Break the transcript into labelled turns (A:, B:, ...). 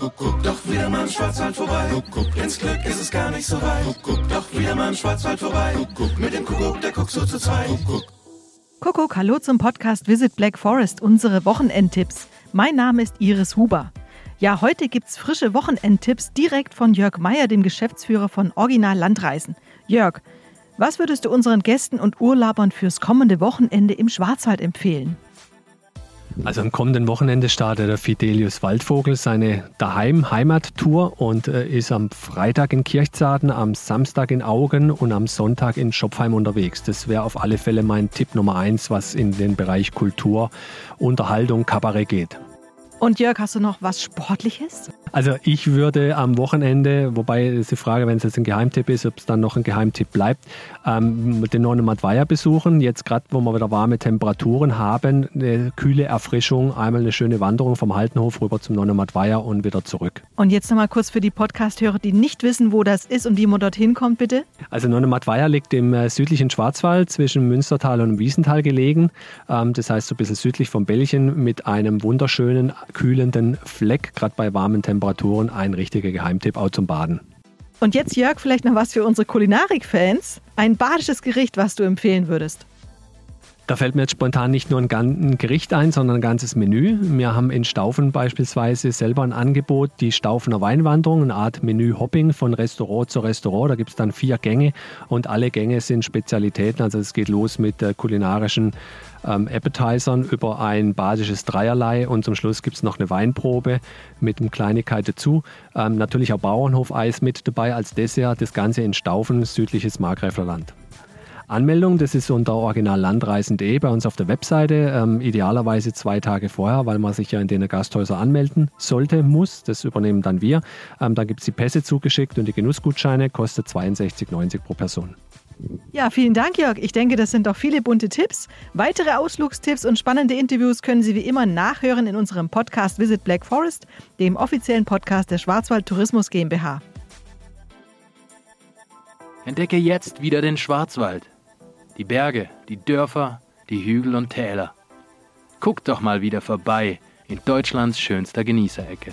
A: Kuckuck, doch wieder mal im Schwarzwald vorbei. Kuckuck, ins Glück ist es gar nicht so weit. Kuckuck, doch wieder mal im Schwarzwald vorbei. Kuckuck, mit dem Kuckuck, der guckt so zu zweit. Kuckuck.
B: Kuckuck, hallo zum Podcast Visit Black Forest, unsere Wochenendtipps. Mein Name ist Iris Huber. Ja, heute gibt's frische Wochenendtipps direkt von Jörg Meyer, dem Geschäftsführer von Original Landreisen. Jörg, was würdest du unseren Gästen und Urlaubern fürs kommende Wochenende im Schwarzwald empfehlen?
C: Also am kommenden Wochenende startet der Fidelius Waldvogel seine Daheim-Heimat-Tour und äh, ist am Freitag in Kirchzarten, am Samstag in Augen und am Sonntag in Schopfheim unterwegs. Das wäre auf alle Fälle mein Tipp Nummer eins, was in den Bereich Kultur, Unterhaltung, Kabarett geht.
B: Und Jörg, hast du noch was Sportliches?
C: Also ich würde am Wochenende, wobei ist die Frage, wenn es jetzt ein Geheimtipp ist, ob es dann noch ein Geheimtipp bleibt, ähm, den Nonemadweier besuchen. Jetzt gerade, wo wir wieder warme Temperaturen haben, eine kühle Erfrischung, einmal eine schöne Wanderung vom Haltenhof rüber zum Nonemadweier und wieder zurück.
B: Und jetzt nochmal kurz für die Podcast-Hörer, die nicht wissen, wo das ist und wie man dorthin kommt, bitte.
C: Also Nonemadweier liegt im äh, südlichen Schwarzwald zwischen Münstertal und Wiesental gelegen. Ähm, das heißt so ein bisschen südlich von Belgien mit einem wunderschönen kühlenden Fleck, gerade bei warmen Temperaturen, ein richtiger Geheimtipp auch zum Baden.
B: Und jetzt, Jörg, vielleicht noch was für unsere Kulinarik-Fans. Ein badisches Gericht, was du empfehlen würdest.
C: Da fällt mir jetzt spontan nicht nur ein Gericht ein, sondern ein ganzes Menü. Wir haben in Staufen beispielsweise selber ein Angebot, die Staufener Weinwanderung, eine Art Menü-Hopping von Restaurant zu Restaurant. Da gibt es dann vier Gänge und alle Gänge sind Spezialitäten. Also es geht los mit äh, kulinarischen ähm, Appetizern über ein basisches Dreierlei und zum Schluss gibt es noch eine Weinprobe mit einem Kleinigkeit dazu. Ähm, natürlich auch Bauernhofeis mit dabei als Dessert. Das Ganze in Staufen, südliches Markgräflerland. Anmeldung, das ist unter originallandreisen.de bei uns auf der Webseite, ähm, idealerweise zwei Tage vorher, weil man sich ja in den Gasthäuser anmelden sollte, muss. Das übernehmen dann wir. Ähm, dann gibt es die Pässe zugeschickt und die Genussgutscheine, kostet 62,90 pro Person.
B: Ja, vielen Dank, Jörg. Ich denke, das sind doch viele bunte Tipps. Weitere Ausflugstipps und spannende Interviews können Sie wie immer nachhören in unserem Podcast Visit Black Forest, dem offiziellen Podcast der Schwarzwald Tourismus GmbH.
D: Entdecke jetzt wieder den Schwarzwald die Berge, die Dörfer, die Hügel und Täler. Guck doch mal wieder vorbei in Deutschlands schönster Genießerecke.